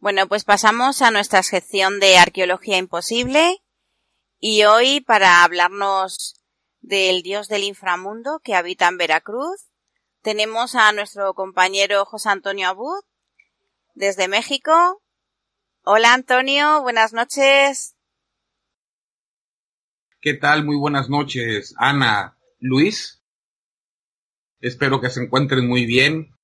Bueno, pues pasamos a nuestra sección de Arqueología Imposible y hoy para hablarnos del dios del inframundo que habita en Veracruz, tenemos a nuestro compañero José Antonio Abud desde México. Hola Antonio, buenas noches. ¿Qué tal? Muy buenas noches, Ana, Luis. Espero que se encuentren muy bien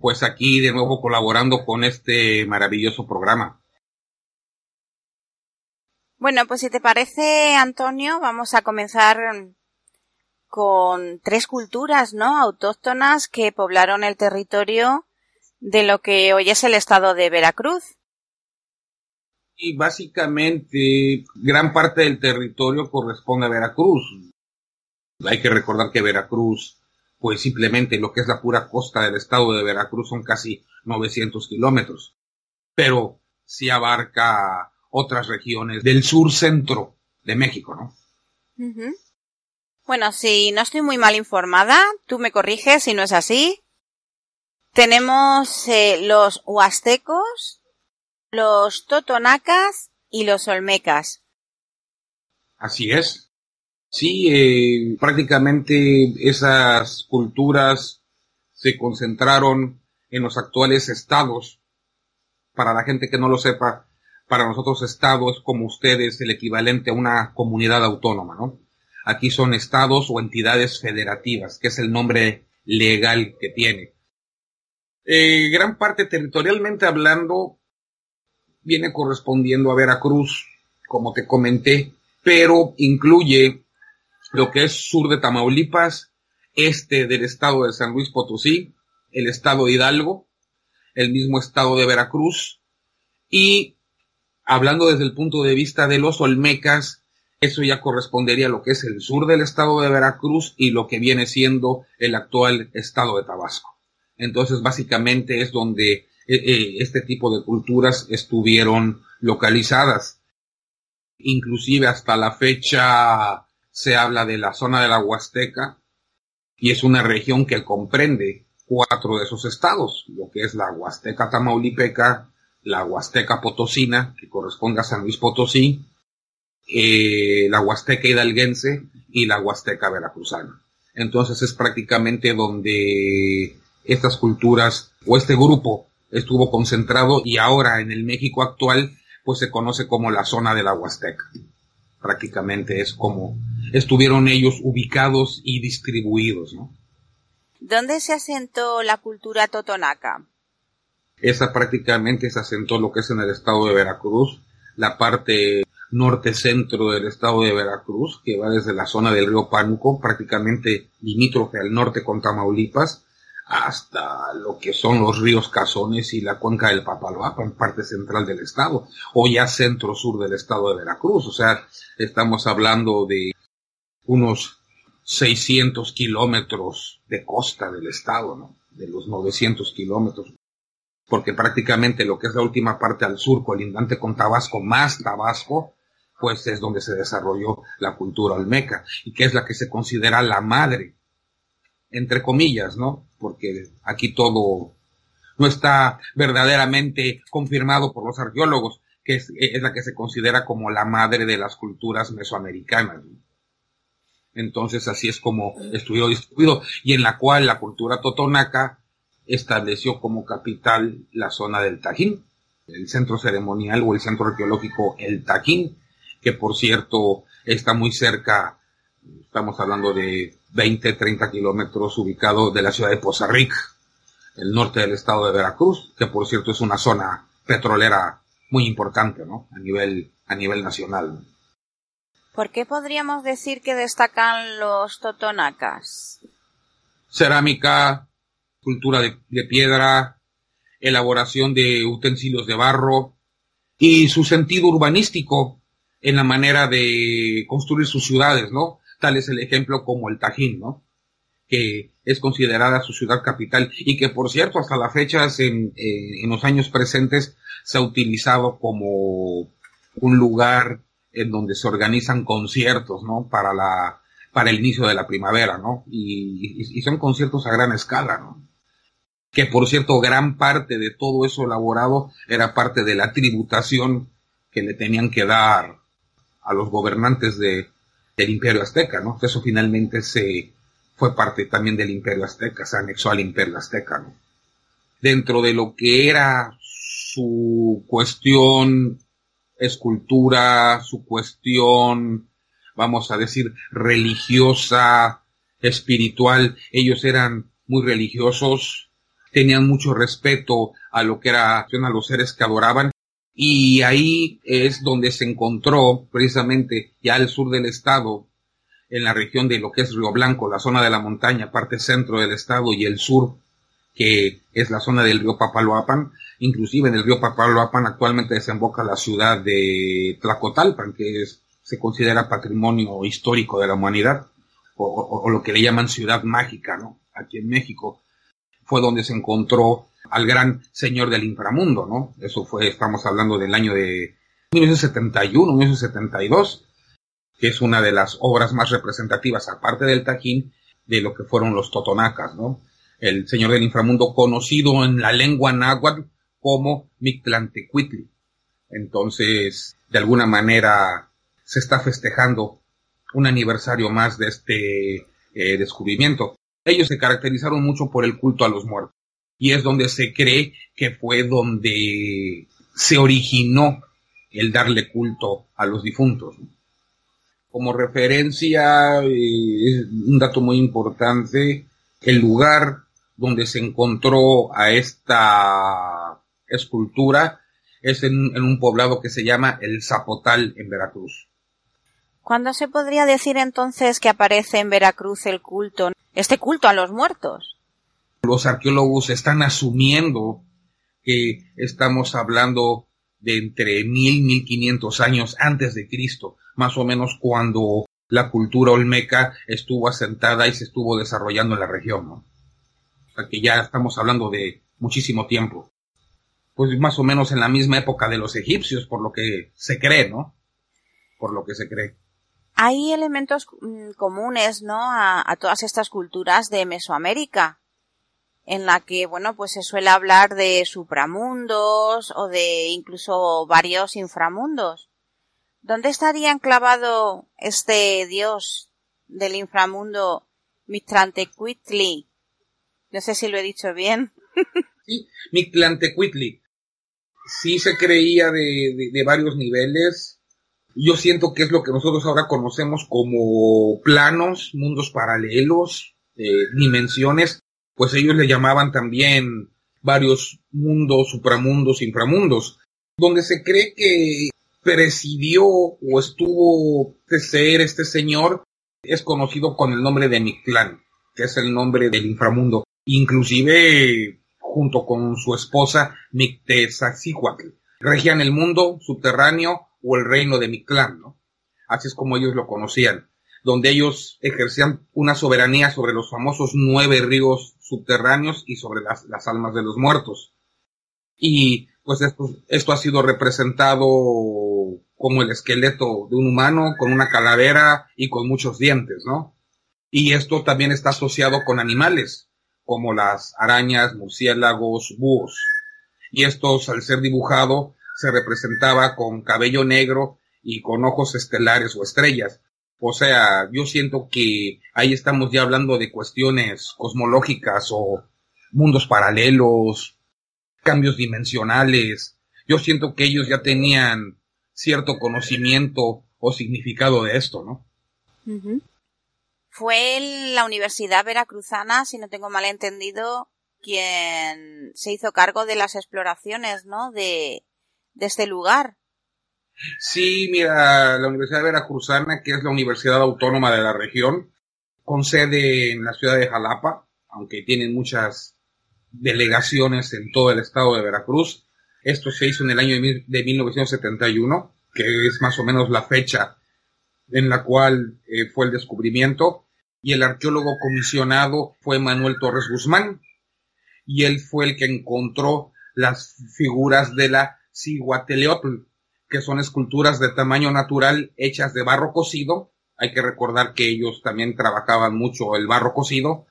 pues aquí de nuevo colaborando con este maravilloso programa. Bueno, pues si te parece, Antonio, vamos a comenzar con tres culturas, ¿no? Autóctonas que poblaron el territorio de lo que hoy es el estado de Veracruz. Y básicamente gran parte del territorio corresponde a Veracruz. Hay que recordar que Veracruz pues simplemente lo que es la pura costa del estado de Veracruz son casi 900 kilómetros. Pero sí abarca otras regiones del sur centro de México, ¿no? Bueno, si no estoy muy mal informada, tú me corriges si no es así. Tenemos eh, los huastecos, los totonacas y los olmecas. Así es. Sí, eh, prácticamente esas culturas se concentraron en los actuales estados. Para la gente que no lo sepa, para nosotros estado es como ustedes el equivalente a una comunidad autónoma, ¿no? Aquí son estados o entidades federativas, que es el nombre legal que tiene. Eh, gran parte territorialmente hablando viene correspondiendo a Veracruz, como te comenté, pero incluye lo que es sur de Tamaulipas, este del estado de San Luis Potosí, el estado de Hidalgo, el mismo estado de Veracruz, y hablando desde el punto de vista de los Olmecas, eso ya correspondería a lo que es el sur del estado de Veracruz y lo que viene siendo el actual estado de Tabasco. Entonces, básicamente es donde eh, eh, este tipo de culturas estuvieron localizadas. Inclusive hasta la fecha se habla de la zona de la Huasteca y es una región que comprende cuatro de esos estados, lo que es la Huasteca Tamaulipeca, la Huasteca Potosina, que corresponde a San Luis Potosí, eh, la Huasteca Hidalguense y la Huasteca Veracruzana. Entonces es prácticamente donde estas culturas o este grupo estuvo concentrado y ahora en el México actual pues se conoce como la zona de la Huasteca. Prácticamente es como estuvieron ellos ubicados y distribuidos, ¿no? ¿Dónde se asentó la cultura totonaca? Esa prácticamente se asentó lo que es en el estado de Veracruz, la parte norte-centro del estado de Veracruz, que va desde la zona del río Pánuco, prácticamente limítrofe al norte con Tamaulipas, hasta lo que son los ríos Cazones y la cuenca del Papaloapa en parte central del estado, o ya centro-sur del estado de Veracruz. O sea, estamos hablando de unos 600 kilómetros de costa del estado, ¿no? De los 900 kilómetros. Porque prácticamente lo que es la última parte al sur, colindante con Tabasco, más Tabasco, pues es donde se desarrolló la cultura olmeca, y que es la que se considera la madre, entre comillas, ¿no? Porque aquí todo no está verdaderamente confirmado por los arqueólogos, que es, es la que se considera como la madre de las culturas mesoamericanas. ¿no? Entonces así es como estuvo distribuido y en la cual la cultura totonaca estableció como capital la zona del Tajín, el centro ceremonial o el centro arqueológico El Tajín, que por cierto está muy cerca, estamos hablando de 20, 30 kilómetros ubicado de la ciudad de Poza Rica, el norte del estado de Veracruz, que por cierto es una zona petrolera muy importante, ¿no? A nivel, a nivel nacional. ¿Por qué podríamos decir que destacan los totonacas? Cerámica, cultura de, piedra, elaboración de utensilios de barro y su sentido urbanístico en la manera de construir sus ciudades, ¿no? Tal es el ejemplo como el Tajín, ¿no? Que es considerada su ciudad capital y que, por cierto, hasta la fecha, en, eh, en los años presentes, se ha utilizado como un lugar en donde se organizan conciertos, ¿no? Para la, para el inicio de la primavera, ¿no? Y, y, son conciertos a gran escala, ¿no? que por cierto gran parte de todo eso elaborado era parte de la tributación que le tenían que dar a los gobernantes de, del imperio azteca, ¿no? Eso finalmente se fue parte también del imperio azteca, se anexó al imperio azteca, ¿no? Dentro de lo que era su cuestión escultura, su cuestión, vamos a decir, religiosa, espiritual, ellos eran muy religiosos, tenían mucho respeto a lo que era, a los seres que adoraban, y ahí es donde se encontró precisamente ya al sur del estado, en la región de lo que es Río Blanco, la zona de la montaña, parte centro del estado y el sur, que es la zona del río Papaloapan, inclusive en el río Papaloapan actualmente desemboca la ciudad de Tlacotalpan, que se considera patrimonio histórico de la humanidad, o, o, lo que le llaman ciudad mágica, ¿no? Aquí en México fue donde se encontró al gran señor del inframundo, ¿no? Eso fue, estamos hablando del año de 1971, 1972, que es una de las obras más representativas, aparte del Tajín, de lo que fueron los totonacas, ¿no? El señor del inframundo conocido en la lengua náhuatl como Mictlantecuitli. Entonces, de alguna manera, se está festejando un aniversario más de este eh, descubrimiento. Ellos se caracterizaron mucho por el culto a los muertos y es donde se cree que fue donde se originó el darle culto a los difuntos. Como referencia, eh, un dato muy importante, el lugar donde se encontró a esta escultura es en, en, un poblado que se llama El Zapotal en Veracruz. ¿Cuándo se podría decir entonces que aparece en Veracruz el culto, este culto a los muertos? Los arqueólogos están asumiendo que estamos hablando de entre mil, mil quinientos años antes de Cristo, más o menos cuando la cultura olmeca estuvo asentada y se estuvo desarrollando en la región, ¿no? O sea que ya estamos hablando de muchísimo tiempo. Pues más o menos en la misma época de los egipcios, por lo que se cree, ¿no? Por lo que se cree. Hay elementos mm, comunes, ¿no? A, todas estas culturas de Mesoamérica en la que, bueno, pues se suele hablar de supramundos o de incluso varios inframundos. ¿Dónde estaría enclavado este dios del inframundo Mictlantecuhtli? No sé si lo he dicho bien. sí, Mictlantecuhtli. Sí se creía de, varios niveles. Yo siento que es lo que nosotros ahora conocemos como planos, mundos paralelos, eh, dimensiones pues ellos le llamaban también varios mundos, supramundos, inframundos, donde se cree que presidió o estuvo de ser este señor, es conocido con el nombre de Mictlán, que es el nombre del inframundo, inclusive junto con su esposa Mictezaxihuatl, regían el mundo subterráneo o el reino de Mictlán, ¿no? Así es como ellos lo conocían, donde ellos ejercían una soberanía sobre los famosos nueve ríos subterráneos y sobre las, las almas de los muertos. Y pues esto, esto ha sido representado como el esqueleto de un humano con una calavera y con muchos dientes, ¿no? Y esto también está asociado con animales, como las arañas, murciélagos, búhos. Y estos, al ser dibujado, se representaba con cabello negro y con ojos estelares o estrellas. O sea, yo siento que ahí estamos ya hablando de cuestiones cosmológicas o mundos paralelos, cambios dimensionales. Yo siento que ellos ya tenían cierto conocimiento o significado de esto, ¿no? Fue la Universidad Veracruzana, si no tengo mal entendido, quien se hizo cargo de las exploraciones, ¿no? De, de este lugar. Sí, mira, la Universidad Veracruzana, que es la Universidad Autónoma de la región, con sede en la ciudad de Jalapa, aunque tienen muchas delegaciones en todo el estado de Veracruz. Esto se hizo en el año de 1971, que es más o menos la fecha en la cual eh, fue el descubrimiento, y el arqueólogo comisionado fue Manuel Torres Guzmán, y él fue el que encontró las figuras de la Ciguateleotl, que son esculturas de tamaño natural hechas de barro cocido. Hay que recordar que ellos también trabajaban mucho el barro cocido.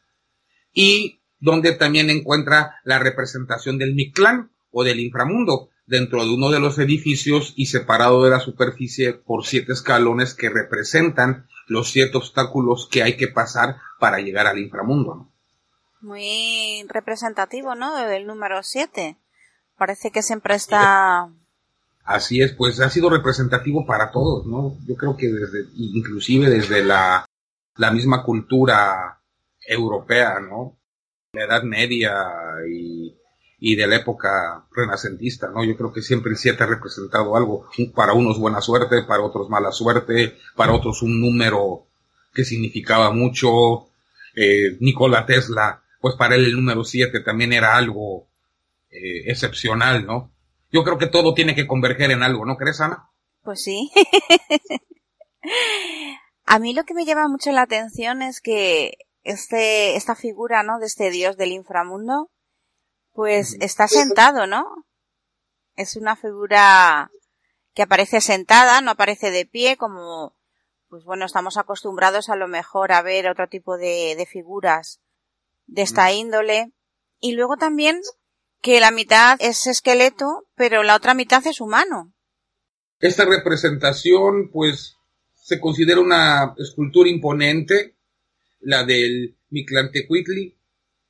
Y donde también encuentra la representación del Mictlán o del inframundo dentro de uno de los edificios y separado de la superficie por siete escalones que representan los siete obstáculos que hay que pasar para llegar al inframundo. Muy representativo, ¿no? Del número siete. Parece que siempre está... Así es, pues ha sido representativo para todos, ¿no? Yo creo que desde, inclusive desde la, la misma cultura europea, ¿no? La Edad Media y, y de la época renacentista, ¿no? Yo creo que siempre el 7 ha representado algo. Para unos buena suerte, para otros mala suerte, para otros un número que significaba mucho. Eh, Nikola Tesla, pues para él el número 7 también era algo eh, excepcional, ¿no? Yo creo que todo tiene que converger en algo, ¿no crees, Ana? Pues sí. A mí lo que me llama mucho la atención es que este, esta figura, ¿no? De este dios del inframundo, pues está sentado, ¿no? Es una figura que aparece sentada, no aparece de pie, como, pues bueno, estamos acostumbrados a lo mejor a ver otro tipo de, de figuras de esta índole. Y luego también que la mitad es esqueleto, pero la otra mitad es humano. Esta representación, pues, se considera una escultura imponente, la del Mictlantecuhtli,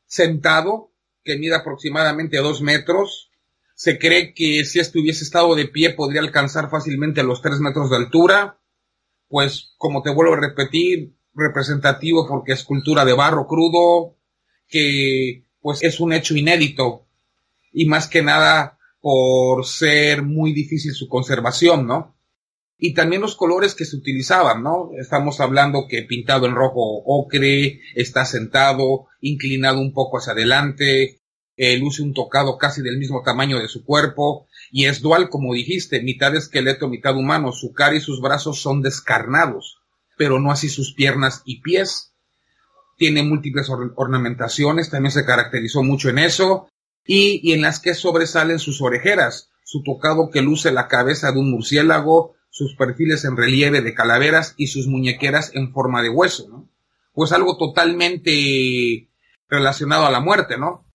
sentado, que mide aproximadamente dos metros. Se cree que si hubiese estado de pie podría alcanzar fácilmente los tres metros de altura. Pues, como te vuelvo a repetir, representativo porque es escultura de barro crudo, que pues es un hecho inédito y más que nada por ser muy difícil su conservación, ¿no? Y también los colores que se utilizaban, ¿no? Estamos hablando que pintado en rojo ocre, está sentado, inclinado un poco hacia adelante, eh, luce un tocado casi del mismo tamaño de su cuerpo, y es dual, como dijiste, mitad esqueleto, mitad humano, su cara y sus brazos son descarnados, pero no así sus piernas y pies. Tiene múltiples ornamentaciones, también se caracterizó mucho en eso, y, y en las que sobresalen sus orejeras, su tocado que luce la cabeza de un murciélago, sus perfiles en relieve de calaveras y sus muñequeras en forma de hueso, ¿no? Pues algo totalmente relacionado a la muerte, ¿no?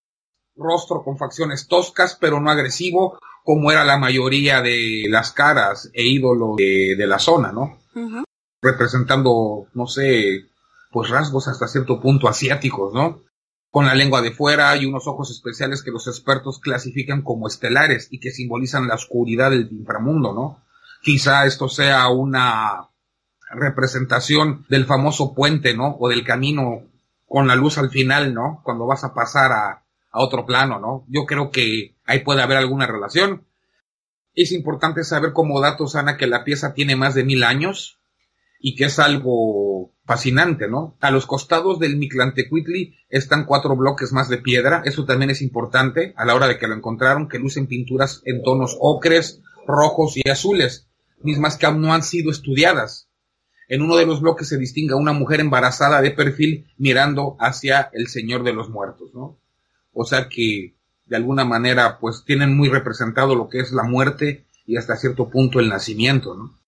Rostro con facciones toscas, pero no agresivo, como era la mayoría de las caras e ídolos de, la zona, ¿no? Representando, no sé, pues rasgos hasta cierto punto asiáticos, ¿no? Con la lengua de fuera y unos ojos especiales que los expertos clasifican como estelares y que simbolizan la oscuridad del inframundo, ¿no? Quizá esto sea una representación del famoso puente, ¿no? O del camino con la luz al final, ¿no? Cuando vas a pasar a, otro plano, ¿no? Yo creo que ahí puede haber alguna relación. Es importante saber como datos, Ana, que la pieza tiene más de mil años y que es algo fascinante, ¿no? A los costados del Mictlantecuhtli están cuatro bloques más de piedra, eso también es importante a la hora de que lo encontraron, que lucen pinturas en tonos ocres, rojos y azules, mismas que aún no han sido estudiadas. En uno de los bloques se distingue una mujer embarazada de perfil mirando hacia el Señor de los Muertos, ¿no? O sea que, de alguna manera, pues tienen muy representado lo que es la muerte y hasta cierto punto el nacimiento, ¿no?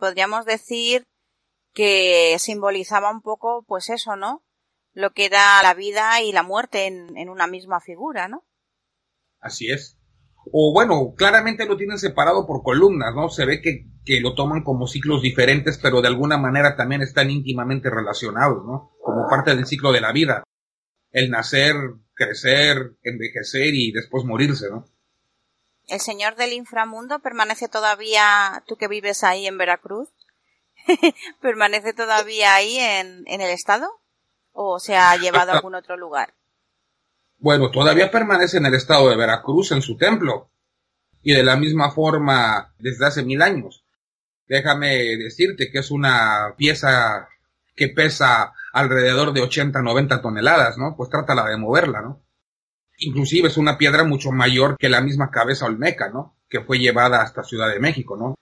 Podríamos decir que simbolizaba un poco, pues eso, ¿no? Lo que era la vida y la muerte en, una misma figura, ¿no? Así es. O bueno, claramente lo tienen separado por columnas, ¿no? Se ve que, que lo toman como ciclos diferentes, pero de alguna manera también están íntimamente relacionados, ¿no? Como parte del ciclo de la vida. El nacer, crecer, envejecer y después morirse, ¿no? ¿El señor del inframundo permanece todavía, tú que vives ahí en Veracruz? ¿Permanece todavía ahí en, el estado? ¿O se ha llevado a algún otro lugar? Bueno, todavía permanece en el estado de Veracruz, en su templo. Y de la misma forma desde hace mil años. Déjame decirte que es una pieza que pesa alrededor de 80, 90 toneladas, ¿no? Pues trátala de moverla, ¿no? Inclusive es una piedra mucho mayor que la misma cabeza olmeca, ¿no? Que fue llevada hasta Ciudad de México, ¿no?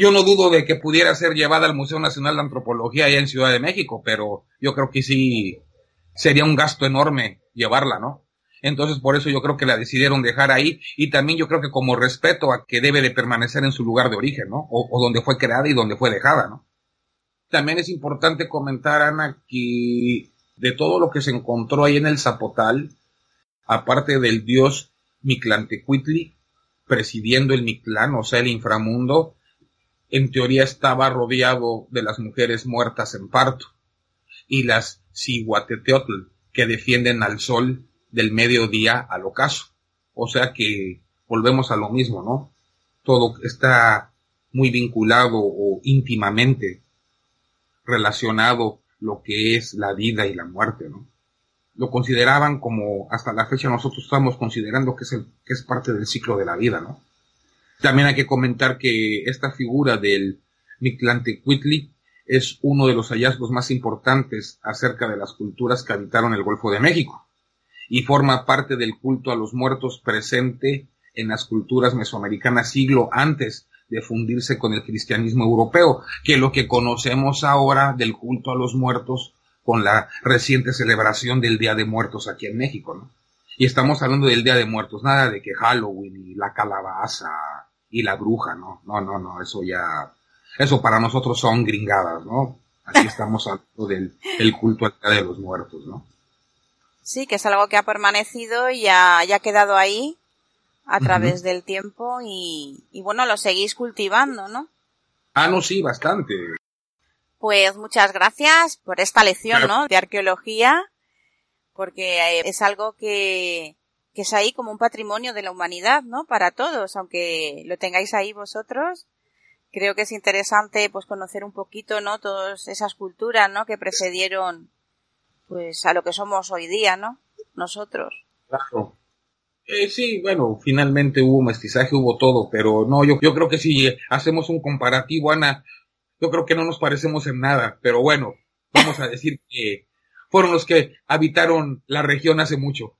Yo no dudo de que pudiera ser llevada al Museo Nacional de Antropología allá en Ciudad de México, pero yo creo que sí sería un gasto enorme llevarla, ¿no? Entonces por eso yo creo que la decidieron dejar ahí y también yo creo que como respeto a que debe de permanecer en su lugar de origen, ¿no? O, donde fue creada y donde fue dejada, ¿no? También es importante comentar, Ana, que de todo lo que se encontró ahí en el Zapotal, aparte del dios Mictlantecuhtli, presidiendo el Mictlán, o sea, el inframundo, en teoría estaba rodeado de las mujeres muertas en parto y las Cihuateteotl, que defienden al sol del mediodía al ocaso. O sea que volvemos a lo mismo, ¿no? Todo está muy vinculado o íntimamente relacionado lo que es la vida y la muerte, ¿no? Lo consideraban como, hasta la fecha nosotros estamos considerando que es, el, que es parte del ciclo de la vida, ¿no? También hay que comentar que esta figura del Mictlantecuhtli es uno de los hallazgos más importantes acerca de las culturas que habitaron el Golfo de México y forma parte del culto a los muertos presente en las culturas mesoamericanas siglo antes de fundirse con el cristianismo europeo, que lo que conocemos ahora del culto a los muertos con la reciente celebración del Día de Muertos aquí en México, ¿no? Y estamos hablando del Día de Muertos, nada de que Halloween y la calabaza y la bruja, ¿no? No, no, no, eso ya, eso para nosotros son gringadas, ¿no? Aquí estamos hablando del, culto al Día de los Muertos, ¿no? Sí, que es algo que ha permanecido y ya, ha quedado ahí a través del tiempo y, y bueno, lo seguís cultivando, ¿no? Ah, no, sí, bastante. Pues muchas gracias por esta lección, ¿no? De arqueología, porque eh, es algo que, que es ahí como un patrimonio de la humanidad, ¿no? Para todos, aunque lo tengáis ahí vosotros. Creo que es interesante, pues, conocer un poquito, ¿no? Todas esas culturas, ¿no? Que precedieron, pues, a lo que somos hoy día, ¿no? Nosotros. Claro. Eh, sí, bueno, finalmente hubo mestizaje, hubo todo, pero no, yo, yo creo que si hacemos un comparativo, Ana, yo creo que no nos parecemos en nada, pero bueno, vamos a decir que fueron los que habitaron la región hace mucho.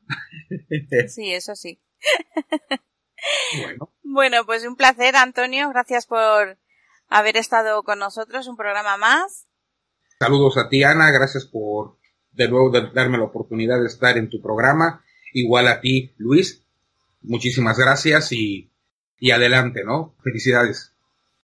Sí, eso sí. Bueno. bueno, pues un placer, Antonio. Gracias por haber estado con nosotros, un programa más. Saludos a ti, Ana. Gracias por de nuevo darme la oportunidad de estar en tu programa. Igual a ti, Luis. Muchísimas gracias y, y adelante, ¿no? Felicidades.